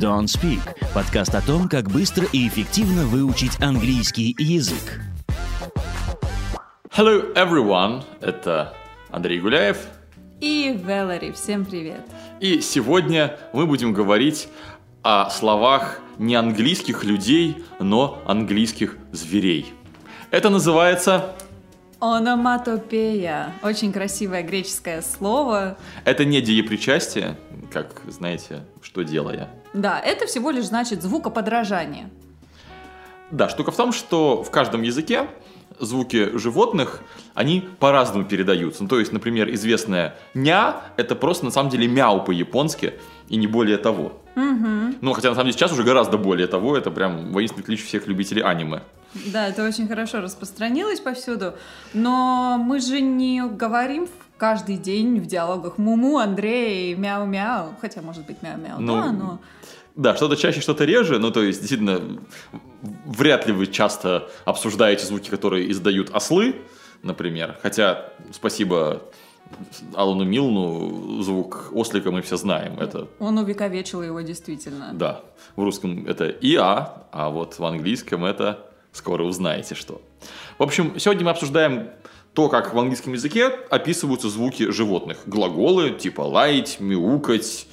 Don't Speak – подкаст о том, как быстро и эффективно выучить английский язык. Hello everyone, это Андрей Гуляев. И Велари, всем привет. И сегодня мы будем говорить о словах не английских людей, но английских зверей. Это называется... Ономатопея. Очень красивое греческое слово. Это не деепричастие, как, знаете, что делая. Да, это всего лишь значит звукоподражание. Да, штука в том, что в каждом языке звуки животных, они по-разному передаются. Ну, то есть, например, известная «ня» — это просто на самом деле «мяу» по-японски, и не более того. Угу. Ну, хотя на самом деле сейчас уже гораздо более того, это прям воинственный клич всех любителей аниме. Да, это очень хорошо распространилось повсюду, но мы же не говорим каждый день в диалогах Муму, Андрей, мяу-мяу, хотя может быть мяу-мяу, Ну, да, но... Да, что-то чаще, что-то реже, ну, то есть, действительно, вряд ли вы часто обсуждаете звуки, которые издают ослы, например, хотя, спасибо Алану Милну, звук ослика мы все знаем, это Он увековечил его действительно. Да, в русском это ИА, а вот в английском это скоро узнаете что. В общем, сегодня мы обсуждаем то, как в английском языке описываются звуки животных. Глаголы типа лаять, мяукать.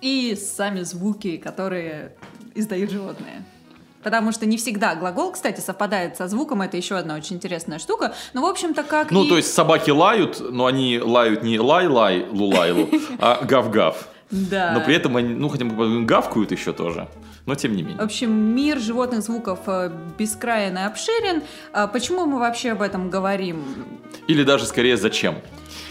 И сами звуки, которые издают животные. Потому что не всегда глагол, кстати, совпадает со звуком, это еще одна очень интересная штука. Ну, в общем-то, как Ну, и- то есть собаки лают, но они лают не лай-лай, лулайлу, а гав-гав. Да. Но при этом они, ну, хотя бы гавкают еще тоже. Но тем не В менее. общем, мир животных звуков э, бескраен и обширен. А Почему мы вообще об этом говорим? Или даже скорее зачем?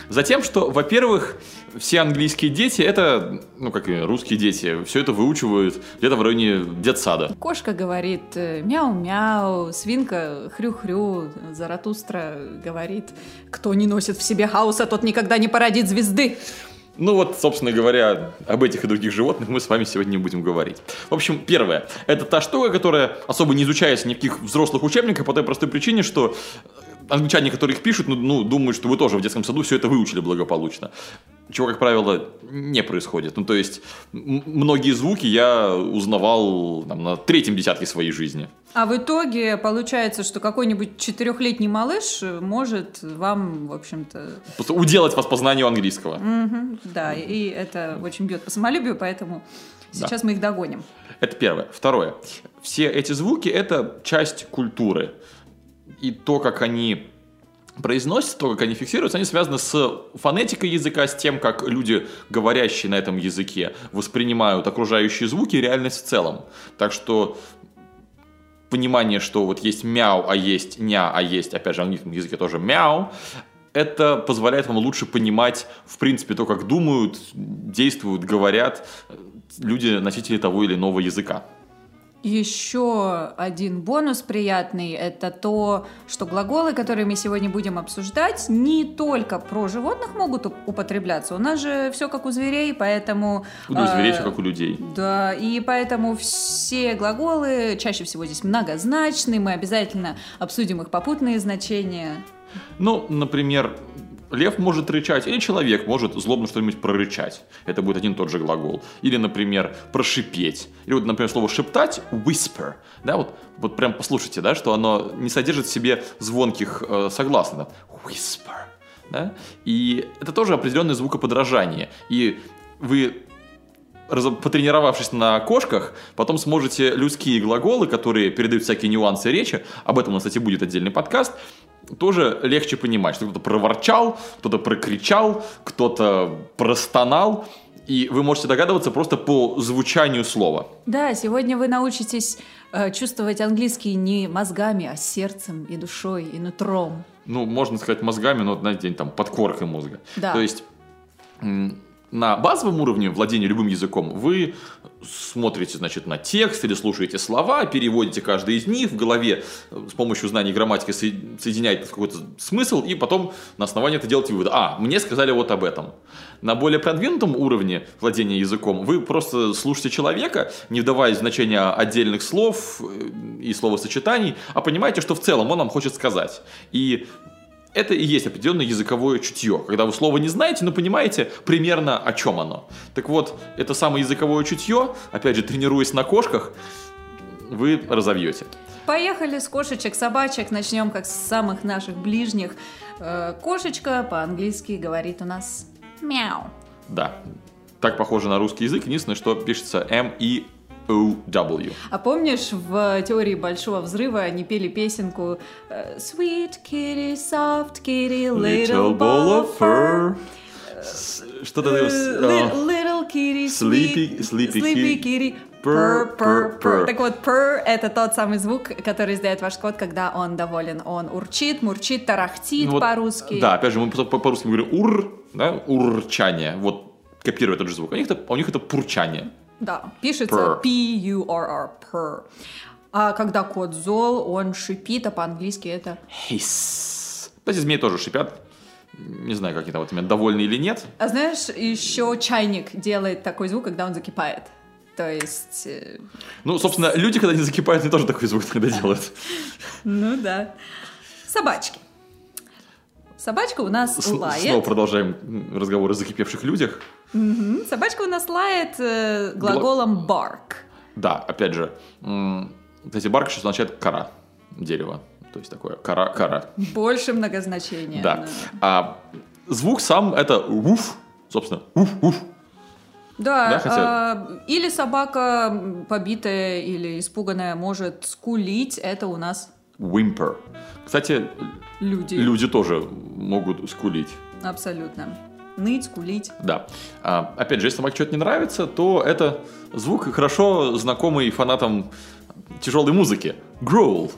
Затем, что, во-первых, все английские дети, это, ну, как и русские дети, все это выучивают где-то в районе детсада. Кошка говорит э, мяу-мяу, свинка хрю-хрю, Заратустра говорит, кто не носит в себе хаоса, тот никогда не породит звезды. Ну вот, собственно говоря, об этих и других животных мы с вами сегодня не будем говорить. В общем, первое. Это та штука, которая особо не изучается ни в каких взрослых учебниках по той простой причине, что англичане, которые их пишут, ну, ну, думают, что вы тоже в детском саду все это выучили благополучно. Чего, как правило, не происходит. Ну, то есть, многие звуки я узнавал там, на третьем десятке своей жизни. А в итоге получается, что какой-нибудь четырехлетний малыш может вам, в общем-то, Просто уделать вас по знанию английского. мгм, да, и это очень бьет по самолюбию, поэтому Да. сейчас мы их догоним. Это первое. Второе. Все эти звуки – это часть культуры. И то, как они произносятся, то, как они фиксируются, они связаны с фонетикой языка, с тем, как люди, говорящие на этом языке, воспринимают окружающие звуки и реальность в целом. Так что понимание, что вот есть мяу, а есть ня, а есть, опять же, в английском языке тоже мяу, это позволяет вам лучше понимать, в принципе, то, как думают, действуют, говорят люди, носители того или иного языка. Еще один бонус приятный – это то, что глаголы, которые мы сегодня будем обсуждать, не только про животных могут уп- употребляться. У нас же все как у зверей, поэтому... У зверей э, все как у людей. Да, и поэтому все глаголы чаще всего здесь многозначны, мы обязательно обсудим их попутные значения. Ну, например, лев может рычать, или человек может злобно что-нибудь прорычать. Это будет один и тот же глагол. Или, например, прошипеть. Или вот, например, слово шептать – whisper. Да, вот, вот прям послушайте, да, что оно не содержит в себе звонких э, согласных. Whisper. Да? И это тоже определенное звукоподражание. И вы потренировавшись на кошках, потом сможете людские глаголы, которые передают всякие нюансы речи, об этом у нас, кстати, будет отдельный подкаст, тоже легче понимать, что кто-то проворчал, кто-то прокричал, кто-то простонал, и вы можете догадываться просто по звучанию слова. Да, сегодня вы научитесь э, чувствовать английский не мозгами, а сердцем и душой, и нутром. Ну, можно сказать мозгами, но, знаете, там, подкоркой мозга. Да. То есть на базовом уровне владения любым языком вы смотрите, значит, на текст или слушаете слова, переводите каждый из них в голове э, с помощью знаний грамматики со- соединяете какой-то смысл, и потом на основании это делаете вывод. А, мне сказали вот об этом. На более продвинутом уровне владения языком вы просто слушаете человека, не вдаваясь в значение отдельных слов э, и словосочетаний, а понимаете, что в целом он вам хочет сказать. И это и есть определенное языковое чутье, когда вы слово не знаете, но понимаете примерно о чем оно. Так вот, это самое языковое чутье, опять же, тренируясь на кошках, вы разовьете. Поехали с кошечек, собачек. Начнем как с самых наших ближних. Э, Кошечка по-английски говорит у нас мяу. Да, так похоже на русский язык, единственное, что пишется M-E-O-W. А помнишь, в теории Большого Взрыва они пели песенку э, Sweet kitty, soft kitty, little ball of fur. Что-то... Э, э, li- Little kitty, Sleepy- sleepy sleepy kitty. Purr, purr, purr. Так вот, purr — это тот самый звук, который издает ваш кот, когда он доволен. Он урчит, мурчит, тарахтит Ну вот, по-русски. Да, опять же, мы по- по- по-русски говорим ур, да, урчание. Вот копируя тот же звук. У них это, у них это пурчание. Да, пишется Purr. P-U-R-R. А когда кот зол, он шипит, а по-английски это... Hiss. Кстати, змеи тоже шипят. Не знаю, как они там вот именно довольны или нет. А знаешь, еще чайник делает такой звук, когда он закипает. То есть... э, Ну, собственно, люди, когда они закипают, они тоже такой звук иногда делают. Ну да. Собачки. Собачка у нас С- лает. Снова продолжаем разговор о закипевших людях. Мгм. Собачка у нас лает э, глаголом bark. Да, опять же, кстати, барк сейчас означает кора дерева. То есть такое кора, кора. Больше многозначения. Да. А звук сам это уф, собственно, уф, уф. Да, Да, хотя- а, или собака побитая или испуганная может скулить, это у нас Whimper. Кстати, люди. люди тоже могут скулить. Абсолютно. Ныть, скулить. Да. А, опять же, если собаке что-то не нравится, то это звук хорошо знакомый фанатам тяжелой музыки. Growl.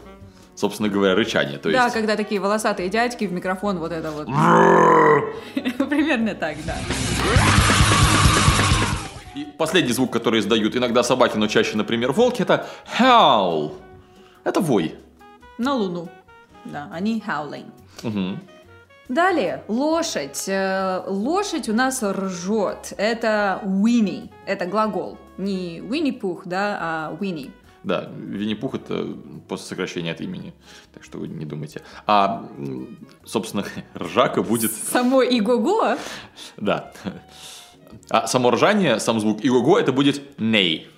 Собственно говоря, рычание. То Да, есть... когда такие волосатые дядьки в микрофон вот это вот. Примерно так, да. И последний звук, который издают иногда собаки, но чаще, например, волки, это howl. Это вой. На луну. Да, они howling. Мгм. Далее, лошадь. Э, Лошадь у нас ржет. Это Winnie. Это глагол. Не Winnie-Пух, да, а Winnie. Да, Винни-Пух это после сокращения от имени, так что вы не думайте. А, собственно, ржака будет, Само Игого. да. А само ржание, сам звук иго это будет ней.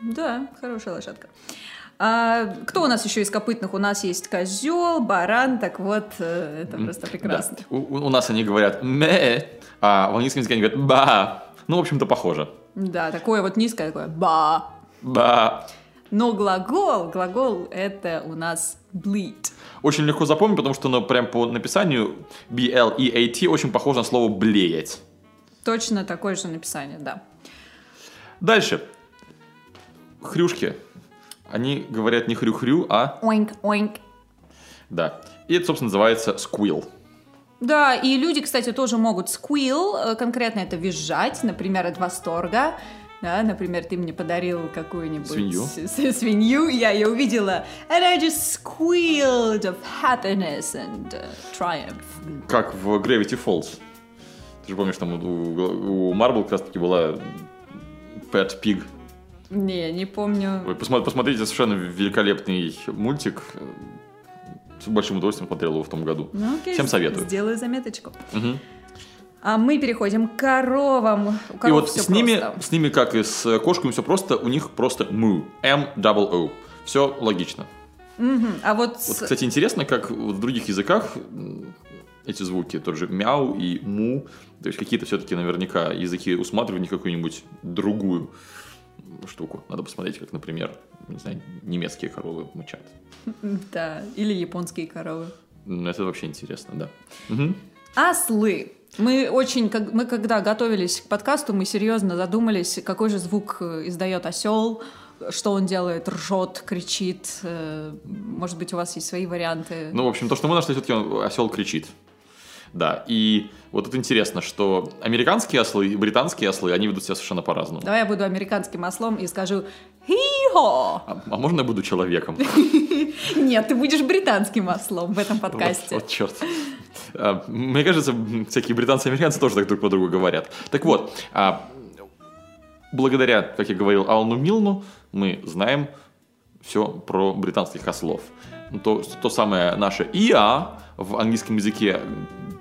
Да, хорошая лошадка. А, кто у нас еще из копытных? У нас есть козел, баран, так вот, э, это просто прекрасно. Да. У, у нас они говорят ме, а в английском языке они говорят ба. Ну, в общем-то, похоже. Да, такое вот низкое, такое ба. Ба. Но глагол, глагол это у нас bleed. Очень легко запомнить, потому что оно прям по написанию B-L-E-A-T очень похоже на слово блеять. Точно такое же написание, да. Дальше. Хрюшки. Они говорят не хрю-хрю, а Оинк, оинк. да. И это, собственно, называется squeal. Да, и люди, кстати, тоже могут squeal, э, конкретно это визжать, например, от восторга. Да, например, ты мне подарил какую-нибудь Свинью. с- с- свинью, я ее увидела, and I just squealed of happiness and uh, triumph. Как в Gravity Falls. Ты же помнишь, там у, у Marvel как раз таки была Pet Pig. Не, не помню. Вы посмо- посмотрите, совершенно великолепный мультик. С большим удовольствием смотрел его в том году. Ну, окей, Всем советую. Сделаю заметочку. Мгм. А мы переходим к коровам. У И коров вот всё с ними, просто. с ними, как и с кошками, все просто. У них просто moo. M-double-O. Все логично. Мгм. А вот, Вот, с- кстати, интересно, как в других языках м, эти звуки, тот же мяу и му, то есть какие-то все-таки наверняка языки усматривают какую-нибудь другую штуку. Надо посмотреть, как, например, не знаю, немецкие коровы мычат. да, или японские коровы. Это вообще интересно, да. Ослы. Мы очень, как, мы когда готовились к подкасту, мы серьезно задумались, какой же звук э, издает осел, что он делает, ржет, кричит. э, Может быть, у вас есть свои варианты. Ну, в общем, то, что мы нашли, все-таки осел кричит. Да, и вот тут интересно, что американские ослы и британские ослы, они ведут себя совершенно по-разному. Давай я буду американским ослом и скажу «Хи-хо!» А, а можно я буду человеком? Нет, ты будешь британским ослом в этом Вот, подкасте. вот черт. А, Мне кажется, всякие британцы и американцы тоже так друг по другу говорят. Так вот, а, благодаря, как я говорил, Алну Милну, мы знаем все про британских ослов. То, то самое наше ИА в английском языке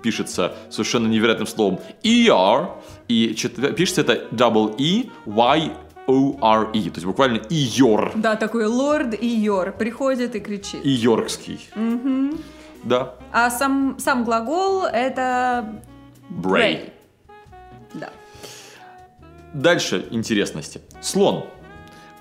пишется совершенно невероятным словом ER, и пишется это double E Y O R E, то есть буквально Иор, Да, такой лорд и Йор приходит и кричит. Иоркский. Да. А сам, сам глагол это Bray. Да. Дальше интересности. Слон.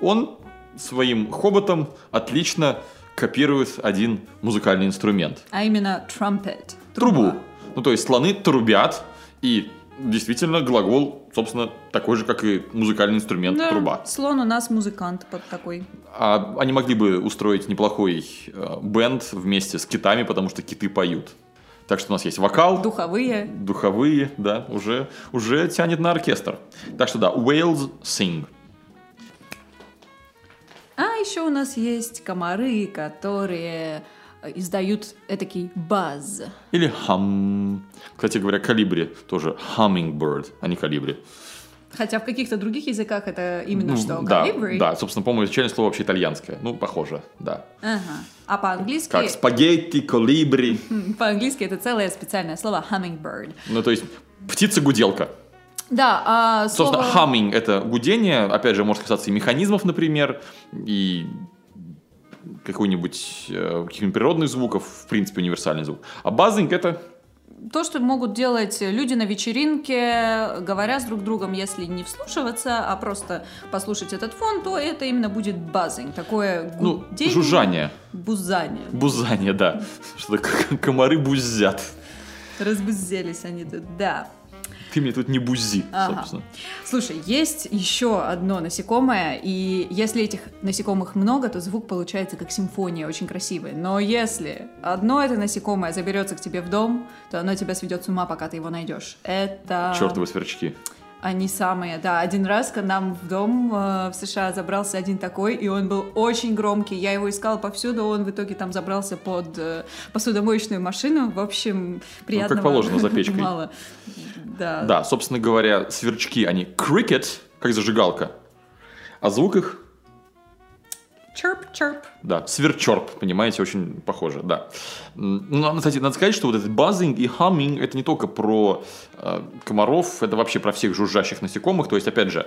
Он своим хоботом отлично копирует один музыкальный инструмент. А именно trumpet. Трубу. Труба. Ну, то есть слоны трубят, и действительно глагол, собственно, такой же, как и музыкальный инструмент Да, труба. Слон у нас музыкант под такой. А они могли бы устроить неплохой э, бенд вместе с китами, потому что киты поют. Так что у нас есть вокал, Духовые. духовые, да, уже, уже тянет на оркестр. Так что да, whales sing. А еще у нас есть комары, которые издают этакий базз. Или hum. Кстати говоря, калибри тоже hummingbird, а не калибри. Хотя в каких-то других языках это именно Ну, что, да, калибри. да, собственно, по-моему, изначально слово вообще итальянское. Ну, похоже, да. Ага. А по-английски... Как спагетти, колибри. По-английски это целое специальное слово hummingbird. Ну, то есть, птица-гуделка. Да, а слово... Собственно, humming — это гудение. Опять же, может касаться и механизмов, например, и какой-нибудь э, каких-нибудь природных звуков, в принципе, универсальный звук. А buzzing — это То, что могут делать люди на вечеринке, говоря с друг другом, если не вслушиваться, а просто послушать этот фон, то это именно будет базинг, такое ну, жужжание, бузание. бузание, да. Что-то комары бузят. Разбузелись они тут, да. Ты мне тут не бузи, Ага. собственно. Слушай, есть еще одно насекомое, и если этих насекомых много, то звук получается как симфония, очень красивый. Но если одно это насекомое заберется к тебе в дом, то оно тебя сведет с ума, пока ты его найдешь. Это... Чертовы сверчки. Они самые, да. Один раз к нам в дом э, в США забрался один такой, и он был очень громкий. Я его искала повсюду, он в итоге там забрался под э, посудомоечную машину. В общем, приятного положено, за печкой. мало. Да. Да, собственно говоря, сверчки, они cricket, как зажигалка, а звук их Чирп, чирп. Да, сверчорп, понимаете, очень похоже, да. М, Ну, надо, кстати, надо сказать, что вот этот buzzing и humming это не только про э, комаров, это вообще про всех жужжащих насекомых. То есть, опять же,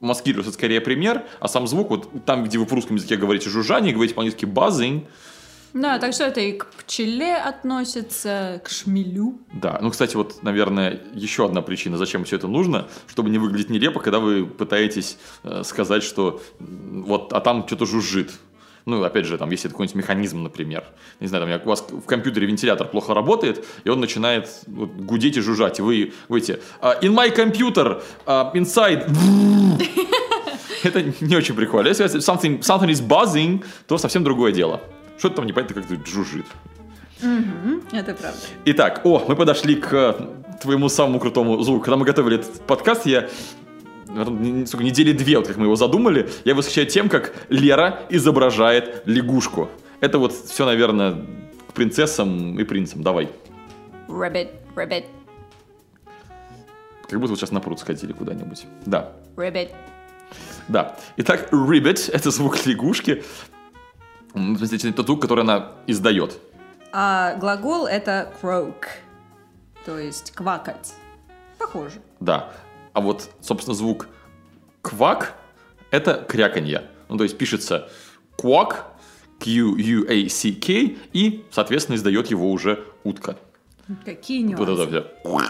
маскируется скорее пример, а сам звук, вот там, где вы в русском языке говорите жужжание, говорите по-английски buzzing, Да, так что это и к пчеле относится, к шмелю. да. Ну, кстати, вот, наверное, еще одна причина, зачем все это нужно, чтобы не выглядеть нелепо, когда вы пытаетесь э, сказать, что вот, а там что-то жужжит. Ну, опять же, там, если это какой-нибудь механизм, например. Не знаю, там, у вас в компьютере вентилятор плохо работает, и он начинает вот, гудеть и жужжать, и вы говорите «А, «In my computer, а, inside...» Это не очень прикольно. Если something, something is buzzing, то совсем другое дело. Что-то там непонятно как-то жужжит. Это правда. Итак, о, мы подошли к э, твоему самому крутому звуку. Когда мы готовили этот подкаст, я не- сколько, недели две, вот как мы его задумали, я восхищаю тем, как Лера изображает лягушку. Это вот все, наверное, к принцессам и принцам. Давай. Rabbit, rabbit, Как будто вот сейчас на пруд сходили куда-нибудь. Да. rabbit. Да. Итак, ribbit — это звук лягушки. В смысле, Это звук, который она издает. А глагол это croak, то есть квакать. Похоже. Да. А вот, собственно, звук квак – это кряканье. Ну, то есть пишется квак, Q-U-A-C-K, и, соответственно, издает его уже утка. Какие Вот нюансы. это все.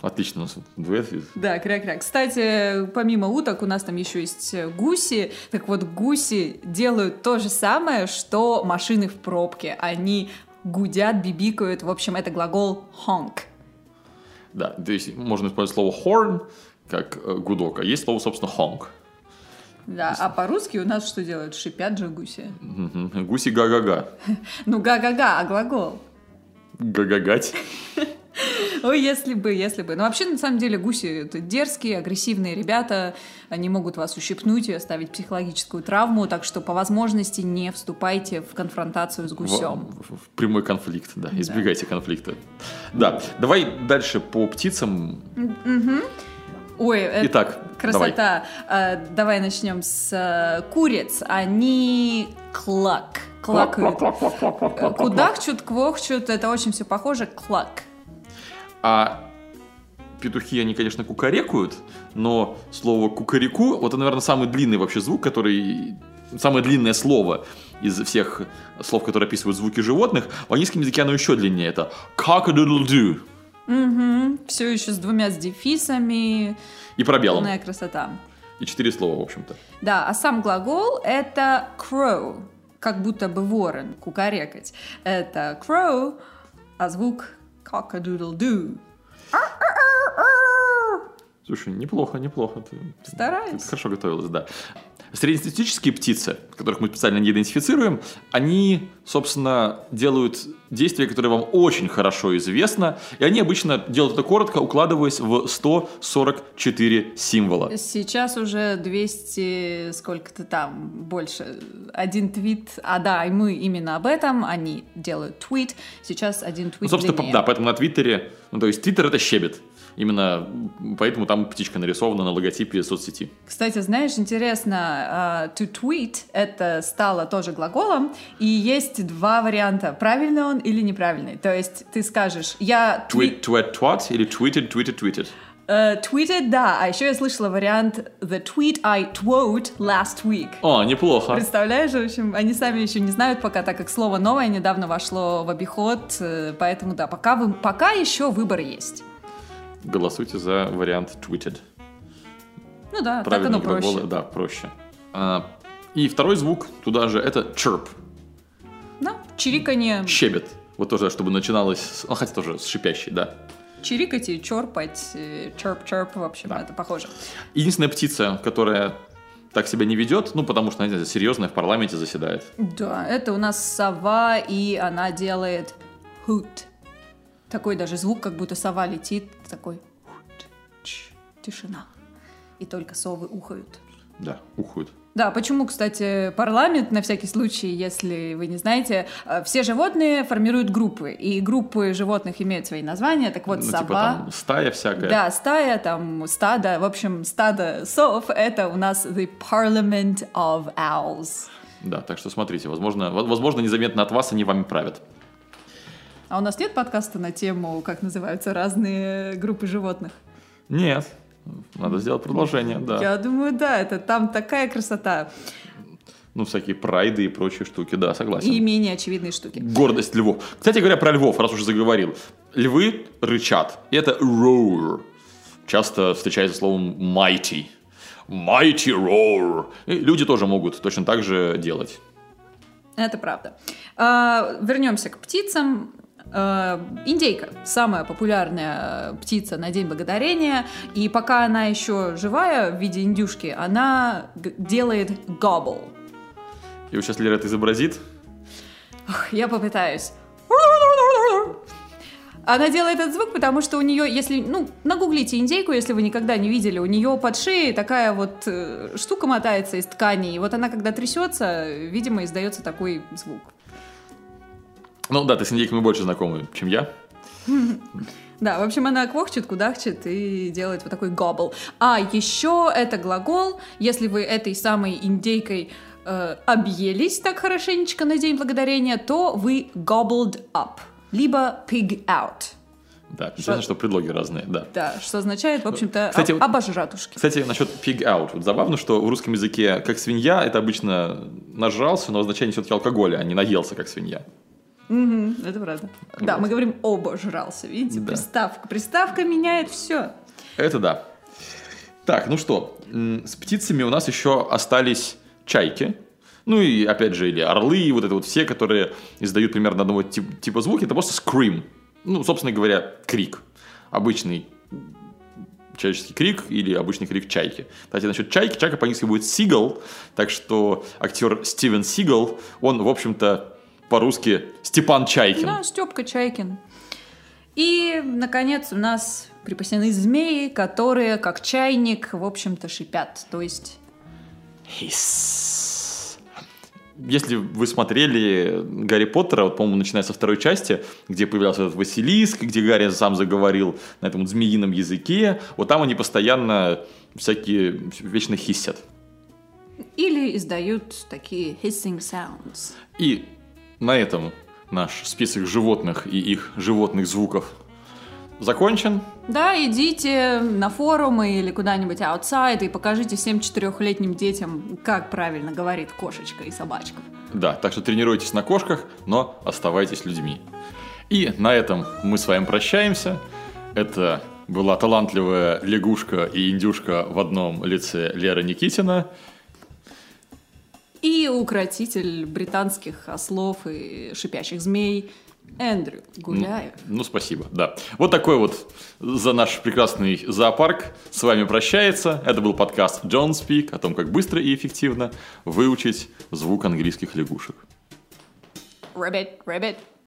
Отлично, у нас дуэт. Да, кря-кря. Кстати, помимо уток у нас там еще есть э, гуси. Так вот, гуси делают то же самое, что машины в пробке. Они гудят, бибикают. В общем, это глагол honk. Да, то есть можно использовать слово horn, как э, гудок, а есть слово, собственно, honk. Да, а по-русски у нас что делают? Шипят же гуси. Гуси га-га-га. Ну, га-га-га, а глагол? Га-га-гать. Ой, если бы, если бы. Но вообще, на самом деле, гуси — это дерзкие, агрессивные ребята. Они могут вас ущипнуть и оставить психологическую травму, так что по возможности не вступайте в конфронтацию с гусем. В, в прямой конфликт, да. Избегайте конфликта. Да, давай дальше по птицам. Ой, это Итак, красота. Давай. давай начнем с э, куриц. Они клак. клакают. Кудахчут, квохчут, это очень все похоже. Клак. А петухи, они, конечно, кукарекают, но слово кукареку, вот это, наверное, самый длинный вообще звук, который... Самое длинное слово из всех слов, которые описывают звуки животных. В английском языке оно еще длиннее. Это cock-a-doodle-doo. Угу. Все еще с двумя с дефисами. И пробелом. Полная красота. И четыре слова, в общем-то. Да, а сам глагол это crow, как будто бы ворон, кукарекать. Это crow, а звук cock-a-doodle-doo. Ah, ah, Слушай, неплохо, неплохо. Ты, Стараюсь. ты хорошо готовилась, да. Среднестатистические птицы, которых мы специально не идентифицируем, они, собственно, делают действия, которые вам очень хорошо известно, и они обычно делают это коротко, укладываясь в 144 символа. Сейчас уже 200, сколько-то там, больше. Один твит, а да, и мы именно об этом, они делают твит, сейчас один твит Ну, собственно, длиннее. да, поэтому на Твиттере, ну, то есть Твиттер это щебет. Именно поэтому там птичка нарисована на логотипе соцсети. Кстати, знаешь, интересно, а, to tweet это стало тоже глаголом, и есть два варианта, правильный он или неправильный. То есть ты скажешь, я Tweet, tweet, twat или tweeted, tweeted, tweeted. Э, tweeted, да, а еще я слышала вариант the tweet I twote last week. О, неплохо. Представляешь, в общем, они сами еще не знают пока, так как слово новое недавно вошло в обиход, э, поэтому да, пока, вы, пока еще выбор есть. Голосуйте за вариант tweeted. Ну да, так Правильные оно проще. да, проще. А, и второй звук туда же это chirp, Да, чириканье, щебет. Вот тоже, чтобы начиналось, с- ну, хотя тоже с шипящей, да. чирикать и черпать, э, черп-черп, в общем, Да. это похоже. Единственная птица, которая так себя не ведет, ну, потому что она, серьезная, в парламенте заседает. Да, это у нас сова, и она делает hoot. Такой даже звук, как будто сова летит, такой тишина. И только совы ухают. Да, ухают. Да, почему, кстати, парламент, на всякий случай, если вы не знаете, э, все животные формируют группы, и группы животных имеют свои названия, так вот ну, сова... типа там стая всякая. Да, стая, там, стадо, в общем, стадо сов, это у нас the parliament of owls. Да, так что смотрите, возможно, во- возможно, незаметно от вас они вами правят. А у нас нет подкаста на тему, как называются разные группы животных? Нет, надо сделать продолжение, да. Я думаю, да, это там такая красота Ну, всякие прайды и прочие штуки, да, согласен. и менее очевидные штуки. Гордость львов. Кстати говоря, про львов, раз уже заговорил. Львы рычат. И это roar. Часто встречается словом mighty. Mighty roar. И люди тоже могут точно так же делать. Это правда. А, вернемся к птицам. А, индейка самая популярная птица на День Благодарения, и пока она еще живая в виде индюшки, она делает gobble. И вот сейчас Лера это изобразит. Ах, Я попытаюсь. Она делает этот звук, потому что у нее, если, ну, нагуглите индейку, если вы никогда не видели, у нее под шеей такая вот э, штука мотается из ткани, и вот она, когда трясется, видимо, издается такой звук. Ну да, ты с индейками больше знакомы, чем я. Да, в общем, она квохчет, кудахчет и делает вот такой гобл. А еще это глагол, если вы этой самой индейкой э, объелись так хорошенечко на День Благодарения, то вы gobbled up, либо pig out. Да, интересно, что предлоги разные, да. Да, что означает, в общем-то, Кстати, об- обожратушки. Кстати, насчет pig out. Вот забавно, что в русском языке как свинья, это обычно нажрался, но означение все-таки алкоголя, а не наелся как свинья. Мгм, это правда. Да, Вот. мы говорим обожрался, видите, Да. приставка. Приставка меняет все. Это да. Так, ну что, с птицами у нас еще остались чайки. Ну и, опять же, или орлы, и вот это вот все, которые издают примерно одного тип- типа звуки, это просто scream. Ну, собственно говоря, крик. Обычный человеческий крик или обычный крик чайки. Кстати, насчет чайки, чайка по-английски будет seagull, так что актер Стивен Сигал, он, в общем-то, по-русски Степан Чайкин. Да, Степка Чайкин. И, наконец, у нас припасены змеи, которые, как чайник, в общем-то, шипят. То есть Hiss. Если вы смотрели Гарри Поттера, вот, по-моему, начиная со второй части, где появлялся этот Василиск, где Гарри сам заговорил на этом змеином языке, вот там они постоянно всякие вечно хиссят. Или издают такие hissing sounds. И на этом наш список животных и их животных звуков закончен. Да, идите на форумы или куда-нибудь outside и покажите всем четырехлетним детям, как правильно говорит кошечка и собачка. Да, так что тренируйтесь на кошках, но оставайтесь людьми. И на этом мы с вами прощаемся. Это была талантливая лягушка и индюшка в одном лице Лера Никитина. И укротитель британских ослов и шипящих змей Эндрю Гуляев. Ну, ну, спасибо, да. Вот такой вот за наш прекрасный зоопарк с вами прощается. Это был подкаст John Speak о том, как быстро и эффективно выучить звук английских лягушек. Rabbit, rabbit.